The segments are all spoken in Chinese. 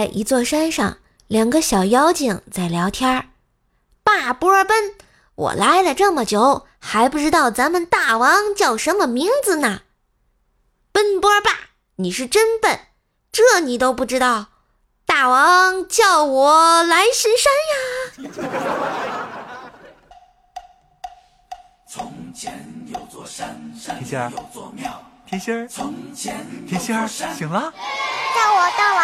在一座山上，两个小妖精在聊天儿。大波奔，我来了这么久，还不知道咱们大王叫什么名字呢？奔波霸，你是真笨，这你都不知道？大王叫我来神山呀！从前有座山，山有座庙。甜心儿，甜心儿，醒了？大王，大王，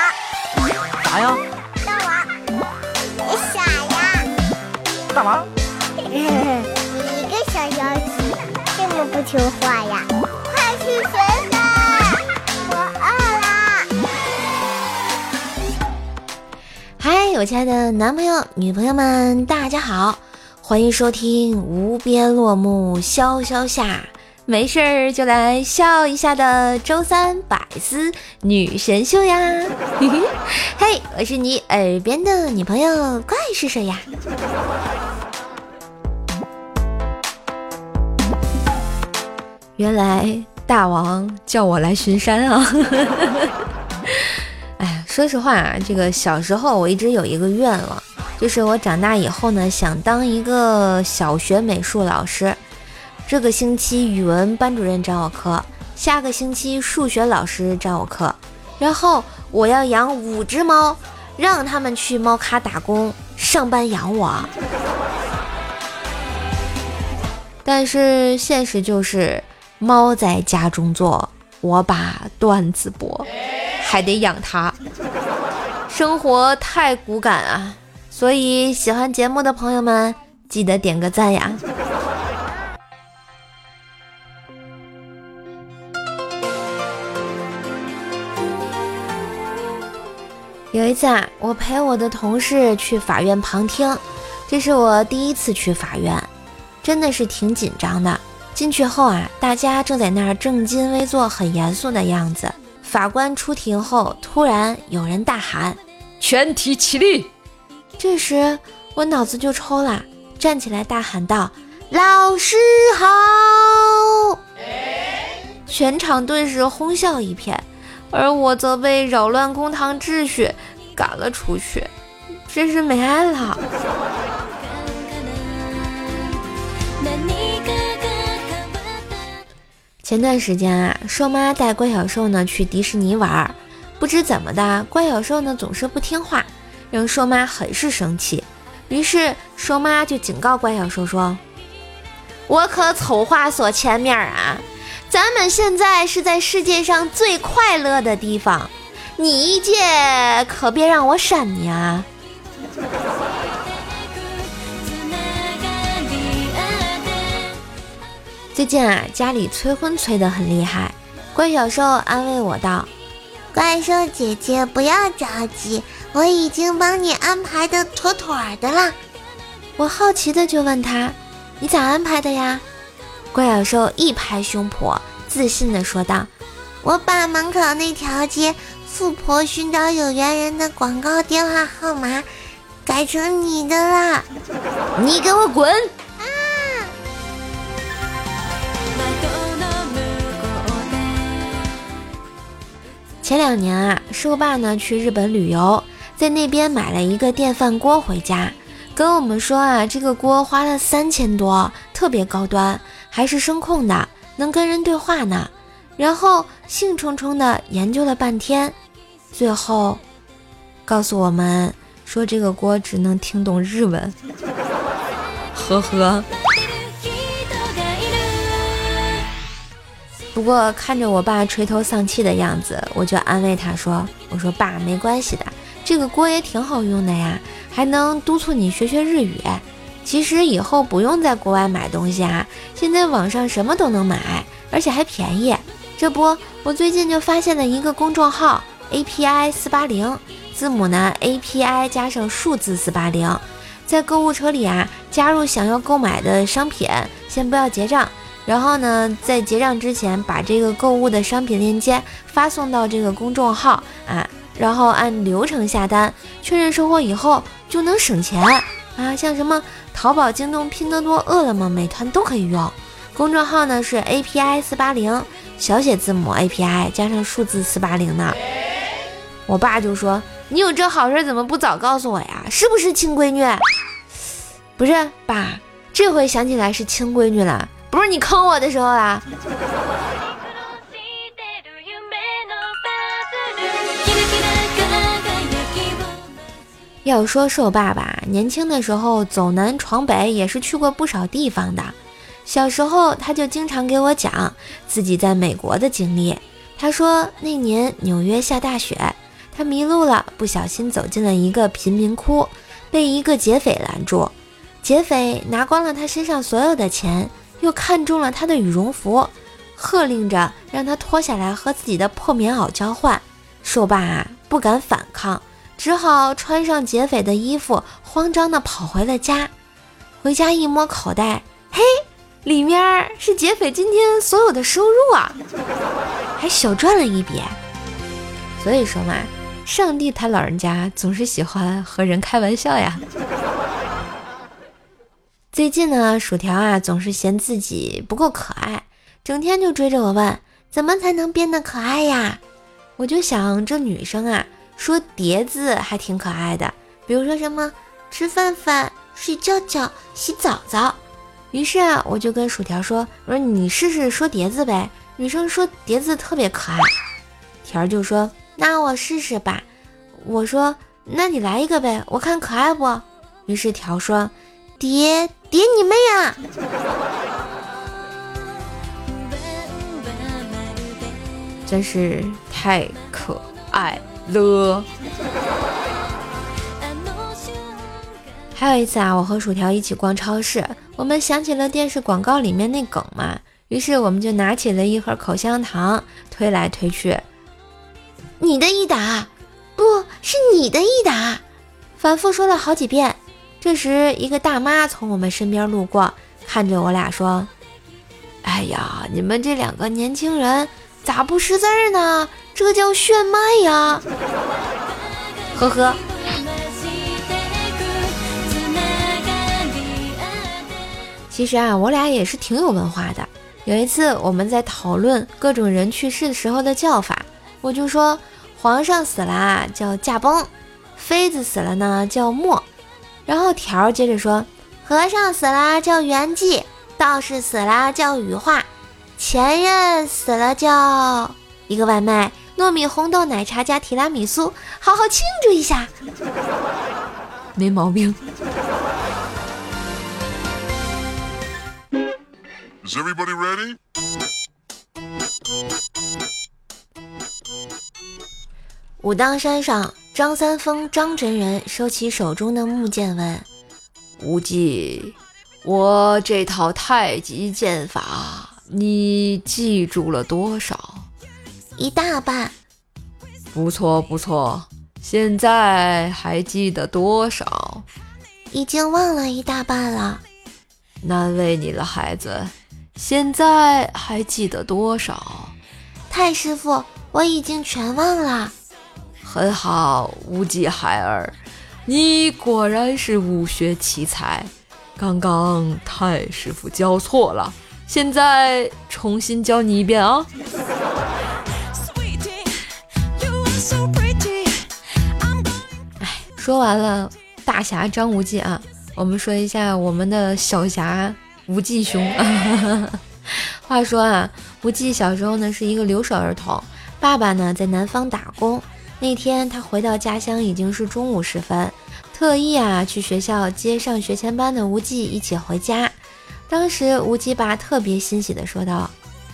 啥呀？大王，你傻呀？大王，你一个小妖精，这么不听话呀？快去学吧，我饿了。嗨，我亲爱的男朋友、女朋友们，大家好，欢迎收听无边落木萧萧下。没事儿就来笑一下的周三百思女神秀呀！嘿，我是你耳边的女朋友，怪是谁呀？原来大王叫我来巡山啊！哎呀，说实话啊，这个小时候我一直有一个愿望，就是我长大以后呢，想当一个小学美术老师。这个星期语文班主任找我课，下个星期数学老师找我课，然后我要养五只猫，让他们去猫咖打工，上班养我。但是现实就是，猫在家中坐，我把段子播，还得养它，生活太骨感啊！所以喜欢节目的朋友们，记得点个赞呀！有一次啊，我陪我的同事去法院旁听，这是我第一次去法院，真的是挺紧张的。进去后啊，大家正在那儿正襟危坐，很严肃的样子。法官出庭后，突然有人大喊：“全体起立！”这时我脑子就抽了，站起来大喊道：“老师好！”全场顿时哄笑一片。而我则被扰乱公堂秩序赶了出去，真是没爱了。前段时间啊，瘦妈带怪小兽呢去迪士尼玩，不知怎么的，怪小兽呢总是不听话，让瘦妈很是生气。于是瘦妈就警告怪小兽说：“我可丑话说前面啊。”咱们现在是在世界上最快乐的地方，你一届可别让我闪你啊！最近啊，家里催婚催得很厉害，怪小兽安慰我道：“怪兽姐姐不要着急，我已经帮你安排的妥妥的了。”我好奇的就问他：“你咋安排的呀？”怪小兽一拍胸脯，自信地说道：“我把门口那条街‘富婆寻找有缘人’的广告电话号码 改成你的啦！你给我滚！”啊！前两年啊，兽爸呢去日本旅游，在那边买了一个电饭锅回家，跟我们说啊，这个锅花了三千多，特别高端。还是声控的，能跟人对话呢。然后兴冲冲的研究了半天，最后告诉我们说这个锅只能听懂日文。呵呵。不过看着我爸垂头丧气的样子，我就安慰他说：“我说爸，没关系的，这个锅也挺好用的呀，还能督促你学学日语。”其实以后不用在国外买东西啊，现在网上什么都能买，而且还便宜。这不，我最近就发现了一个公众号 API 四八零，字母呢 API 加上数字四八零，在购物车里啊加入想要购买的商品，先不要结账，然后呢在结账之前把这个购物的商品链接发送到这个公众号啊，然后按流程下单，确认收货以后就能省钱。啊，像什么淘宝、京东、拼多多、饿了么、美团都可以用。公众号呢是 API 四八零，小写字母 API 加上数字四八零呢。我爸就说：“你有这好事怎么不早告诉我呀？是不是亲闺女？不是，爸，这回想起来是亲闺女了，不是你坑我的时候啦。要说瘦爸爸年轻的时候走南闯北，也是去过不少地方的。小时候他就经常给我讲自己在美国的经历。他说那年纽约下大雪，他迷路了，不小心走进了一个贫民窟，被一个劫匪拦住。劫匪拿光了他身上所有的钱，又看中了他的羽绒服，喝令着让他脱下来和自己的破棉袄交换。瘦爸啊不敢反抗。只好穿上劫匪的衣服，慌张地跑回了家。回家一摸口袋，嘿，里面是劫匪今天所有的收入啊，还小赚了一笔。所以说嘛，上帝他老人家总是喜欢和人开玩笑呀。最近呢，薯条啊总是嫌自己不够可爱，整天就追着我问，怎么才能变得可爱呀？我就想这女生啊。说叠字还挺可爱的，比如说什么吃饭饭、睡觉觉、洗澡澡。于是啊，我就跟薯条说：“我说你试试说叠字呗，女生说叠字特别可爱。”条儿就说：“那我试试吧。”我说：“那你来一个呗，我看可爱不？”于是条说：“叠叠你妹啊！”真是太可爱。了。还有一次啊，我和薯条一起逛超市，我们想起了电视广告里面那梗嘛，于是我们就拿起了一盒口香糖，推来推去。你的益达，不是你的益达，反复说了好几遍。这时，一个大妈从我们身边路过，看着我俩说：“哎呀，你们这两个年轻人咋不识字呢？”这叫炫迈呀，呵呵。其实啊，我俩也是挺有文化的。有一次我们在讨论各种人去世的时候的叫法，我就说皇上死了叫驾崩，妃子死了呢叫没。然后条接着说和尚死了叫圆寂，道士死了叫羽化，前任死了叫一个外卖。糯米红豆奶茶加提拉米苏，好好庆祝一下，没毛病。Is everybody ready? 武当山上，张三丰张真人收起手中的木剑，问无忌：“我这套太极剑法，你记住了多少？”一大半，不错不错。现在还记得多少？已经忘了一大半了。难为你了，孩子。现在还记得多少？太师傅，我已经全忘了。很好，无忌孩儿，你果然是武学奇才。刚刚太师傅教错了，现在重新教你一遍啊。说完了大侠张无忌啊，我们说一下我们的小侠无忌兄。话说啊，无忌小时候呢是一个留守儿童，爸爸呢在南方打工。那天他回到家乡已经是中午时分，特意啊去学校接上学前班的无忌一起回家。当时无忌爸特别欣喜的说道：“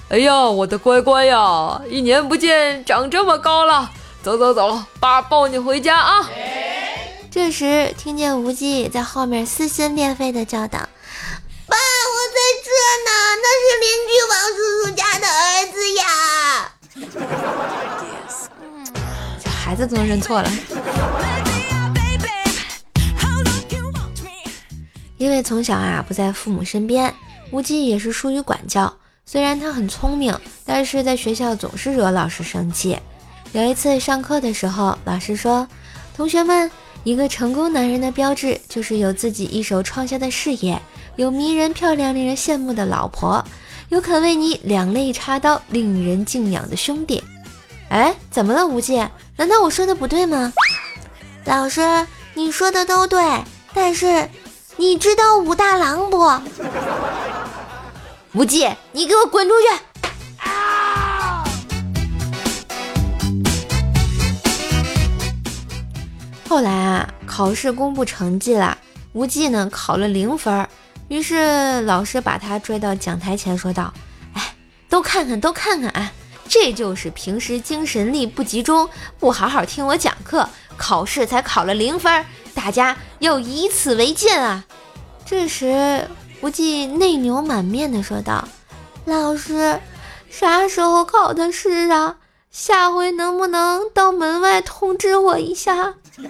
哎呀，我的乖乖呀，一年不见长这么高了，走走走，爸抱你回家啊。”这时，听见无忌在后面撕心裂肺的叫道：“爸，我在这呢，那是邻居王叔叔家的儿子呀！”这孩子都能认错了。因为从小啊不在父母身边，无忌也是疏于管教。虽然他很聪明，但是在学校总是惹老师生气。有一次上课的时候，老师说：“同学们。”一个成功男人的标志就是有自己一手创下的事业，有迷人漂亮、令人羡慕的老婆，有肯为你两肋插刀、令人敬仰的兄弟。哎，怎么了，无忌？难道我说的不对吗？老师，你说的都对，但是你知道武大郎不？无忌，你给我滚出去！后来啊，考试公布成绩了，无忌呢考了零分，于是老师把他拽到讲台前说道：“哎，都看看，都看看啊，这就是平时精神力不集中，不好好听我讲课，考试才考了零分，大家要以此为鉴啊！”这时，无忌内牛满面的说道：“老师，啥时候考的试啊？下回能不能到门外通知我一下？”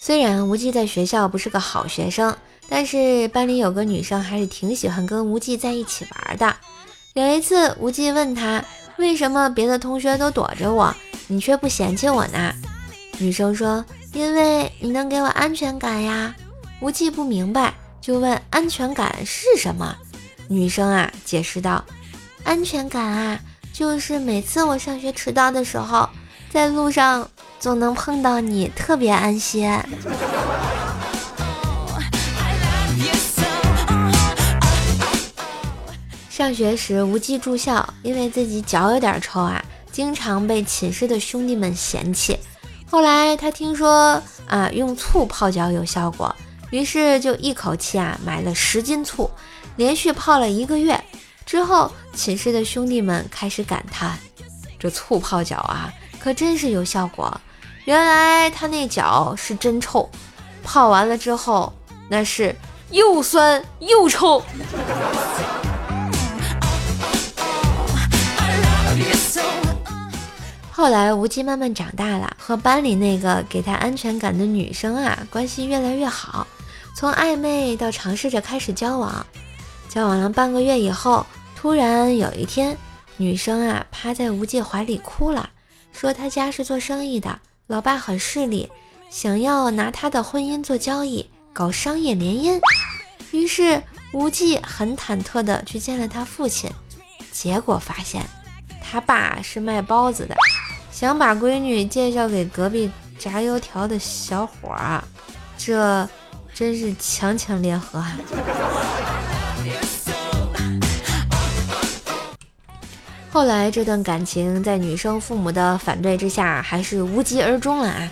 虽然无忌在学校不是个好学生，但是班里有个女生还是挺喜欢跟无忌在一起玩的。有一次，无忌问他为什么别的同学都躲着我，你却不嫌弃我呢？女生说：“因为你能给我安全感呀。”无忌不明白，就问：“安全感是什么？”女生啊，解释道。安全感啊，就是每次我上学迟到的时候，在路上总能碰到你，特别安心。上学时，无忌住校，因为自己脚有点臭啊，经常被寝室的兄弟们嫌弃。后来他听说啊，用醋泡脚有效果，于是就一口气啊买了十斤醋，连续泡了一个月。之后，寝室的兄弟们开始感叹：“这醋泡脚啊，可真是有效果。原来他那脚是真臭，泡完了之后那是又酸又臭。”后来，无忌慢慢长大了，和班里那个给他安全感的女生啊，关系越来越好，从暧昧到尝试着开始交往。交往了半个月以后。突然有一天，女生啊趴在无忌怀里哭了，说她家是做生意的，老爸很势利，想要拿她的婚姻做交易，搞商业联姻。于是无忌很忐忑的去见了他父亲，结果发现他爸是卖包子的，想把闺女介绍给隔壁炸油条的小伙儿，这真是强强联合啊！后来这段感情在女生父母的反对之下，还是无疾而终了啊！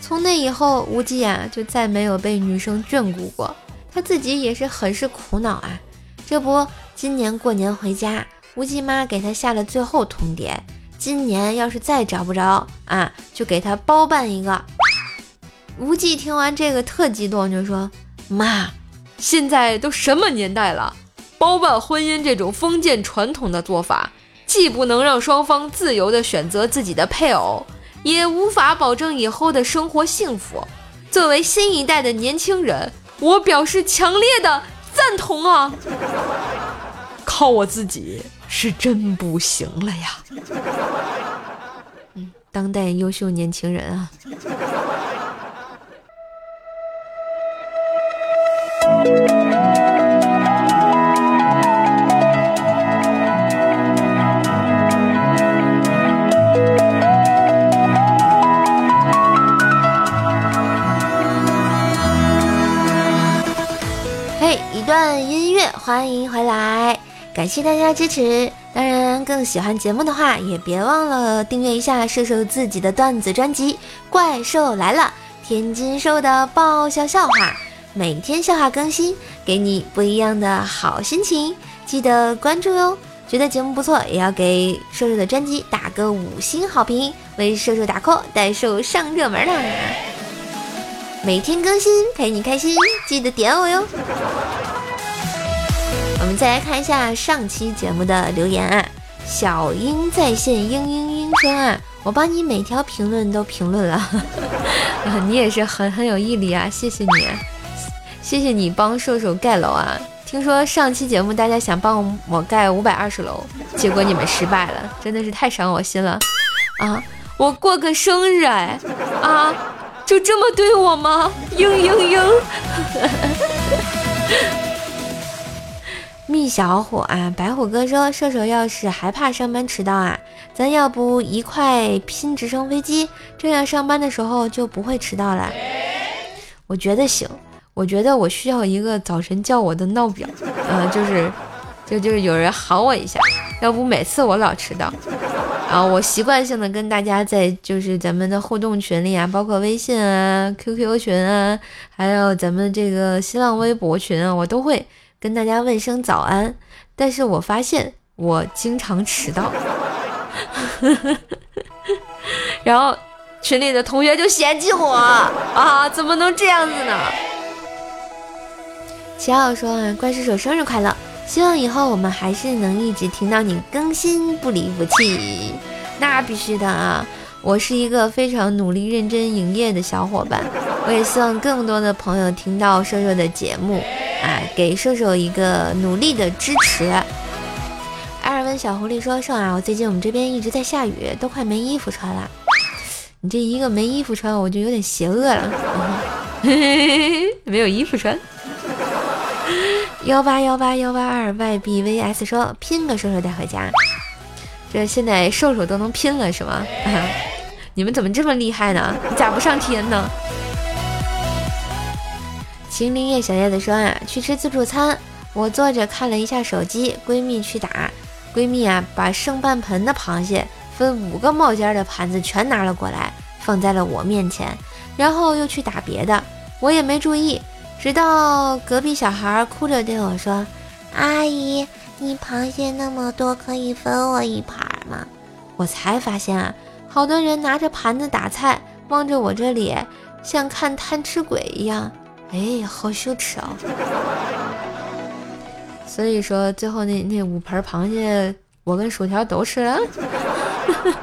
从那以后，无忌啊就再没有被女生眷顾过，他自己也是很是苦恼啊。这不，今年过年回家，无忌妈给他下了最后通牒：今年要是再找不着啊，就给他包办一个。无忌听完这个特激动，就说：“妈，现在都什么年代了，包办婚姻这种封建传统的做法。”既不能让双方自由地选择自己的配偶，也无法保证以后的生活幸福。作为新一代的年轻人，我表示强烈的赞同啊！靠我自己是真不行了呀。当代优秀年轻人啊。嘿，一段音乐，欢迎回来，感谢大家支持。当然，更喜欢节目的话，也别忘了订阅一下瘦瘦自己的段子专辑《怪兽来了》，天津兽的爆笑笑话，每天笑话更新，给你不一样的好心情。记得关注哟！觉得节目不错，也要给瘦瘦的专辑打个五星好评，为瘦瘦打 call，带兽上热门啦！每天更新，陪你开心，记得点我哟。我们再来看一下上期节目的留言啊，小英在线嘤嘤嘤说啊，我帮你每条评论都评论了，啊，你也是很很有毅力啊，谢谢你，谢谢你帮射手盖楼啊，听说上期节目大家想帮我盖五百二十楼，结果你们失败了，真的是太伤我心了。啊，我过个生日哎，啊，就这么对我吗？嘤嘤嘤。蜜小虎啊，白虎哥说，射手要是还怕上班迟到啊，咱要不一块拼直升飞机，这样上班的时候就不会迟到了。我觉得行，我觉得我需要一个早晨叫我的闹表，嗯，就是，就就是有人喊我一下，要不每次我老迟到。啊，我习惯性的跟大家在就是咱们的互动群里啊，包括微信啊、QQ 群啊，还有咱们这个新浪微博群啊，我都会跟大家问声早安。但是我发现我经常迟到，然后群里的同学就嫌弃我啊，怎么能这样子呢？七号说啊，怪叔叔生日快乐。希望以后我们还是能一直听到你更新，不离不弃。那必须的啊！我是一个非常努力认真营业的小伙伴，我也希望更多的朋友听到瘦瘦的节目，啊，给瘦瘦一个努力的支持。艾尔文小狐狸说：“瘦啊，我最近我们这边一直在下雨，都快没衣服穿了。你这一个没衣服穿，我就有点邪恶了，没有衣服穿。”幺八幺八幺八二 ybvs 说拼个瘦瘦带回家，这现在瘦瘦都能拼了是吗？你们怎么这么厉害呢？你咋不上天呢？秦林叶小叶子说啊，去吃自助餐，我坐着看了一下手机，闺蜜去打，闺蜜啊把剩半盆的螃蟹分五个冒尖的盘子全拿了过来，放在了我面前，然后又去打别的，我也没注意。直到隔壁小孩哭着对我说：“阿姨，你螃蟹那么多，可以分我一盘吗？”我才发现啊，好多人拿着盘子打菜，望着我这里，像看贪吃鬼一样。哎，好羞耻哦！所以说，最后那那五盆螃蟹，我跟薯条都吃了。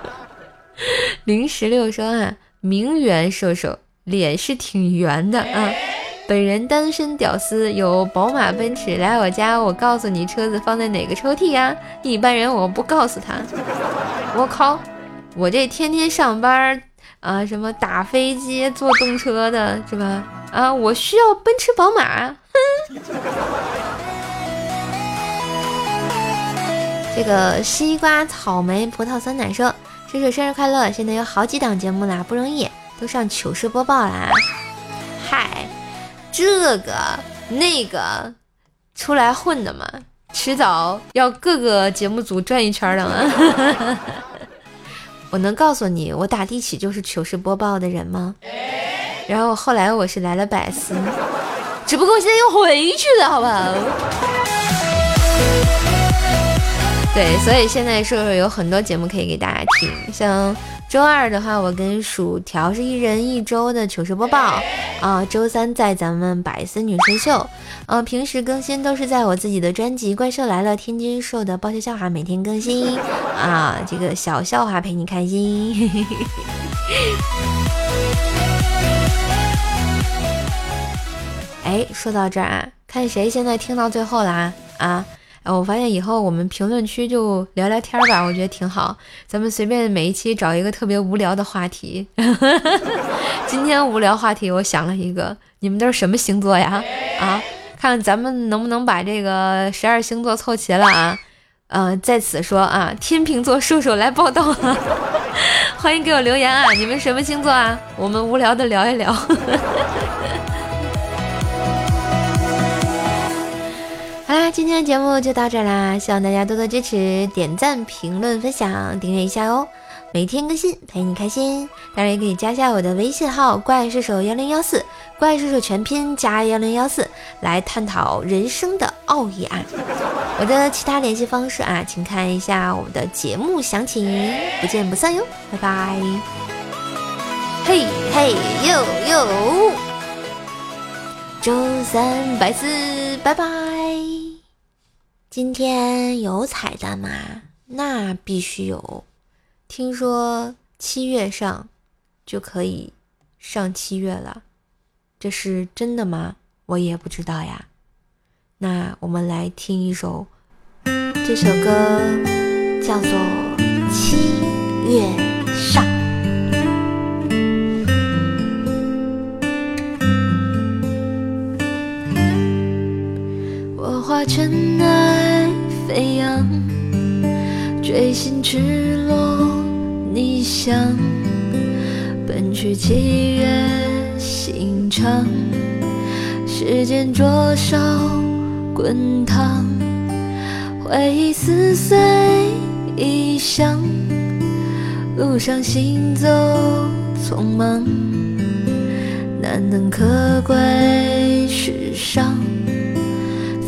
零十六说啊，名媛瘦瘦，脸是挺圆的啊。本人单身屌丝，有宝马奔驰，来我家，我告诉你车子放在哪个抽屉呀？一般人我不告诉他。我靠，我这天天上班啊，什么打飞机、坐动车的是吧？啊，我需要奔驰、宝马。哼。这个西瓜、草莓、葡萄、酸奶说：“叔叔生日快乐！现在有好几档节目啦，不容易，都上糗事播报啦。”嗨。这个那个出来混的嘛，迟早要各个节目组转一圈的嘛。我能告诉你，我打地起就是糗事播报的人吗？然后后来我是来了百思，只不过现在又回去了，好不好？对，所以现在说说有很多节目可以给大家听，像。周二的话，我跟薯条是一人一周的糗事播报啊。周三在咱们百思女神秀，呃，平时更新都是在我自己的专辑《怪兽来了》天津兽的爆笑笑话每天更新啊，这个小笑话陪你开心。哎，说到这儿啊，看谁现在听到最后啦啊！我发现以后我们评论区就聊聊天吧，我觉得挺好。咱们随便每一期找一个特别无聊的话题。今天无聊话题，我想了一个，你们都是什么星座呀？啊，看咱们能不能把这个十二星座凑齐了啊？嗯，在此说啊，天秤座射手来报道了，欢迎给我留言啊！你们什么星座啊？我们无聊的聊一聊。好啦，今天的节目就到这啦，希望大家多多支持，点赞、评论、分享、订阅一下哦。每天更新，陪你开心。当然也可以加下我的微信号“怪兽手幺零幺四”，怪兽手全拼加幺零幺四，来探讨人生的奥义啊。我的其他联系方式啊，请看一下我们的节目详情。不见不散哟，拜拜。嘿嘿呦呦，周三百四，拜拜。今天有彩蛋吗？那必须有。听说七月上就可以上七月了，这是真的吗？我也不知道呀。那我们来听一首，这首歌叫做《七月上》。化尘埃。飞扬，锥心赤裸逆翔，奔去七月心肠，时间灼烧滚烫，回忆撕碎异乡，路上行走匆忙，难能可贵世上。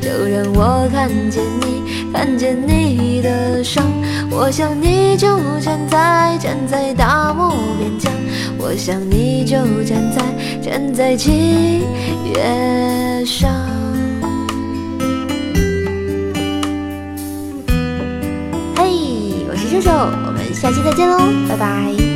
就让我看见你。看见你的伤，我想你就站在站在大漠边疆，我想你就站在站在七月上。嘿，我是射手，我们下期再见喽，拜拜。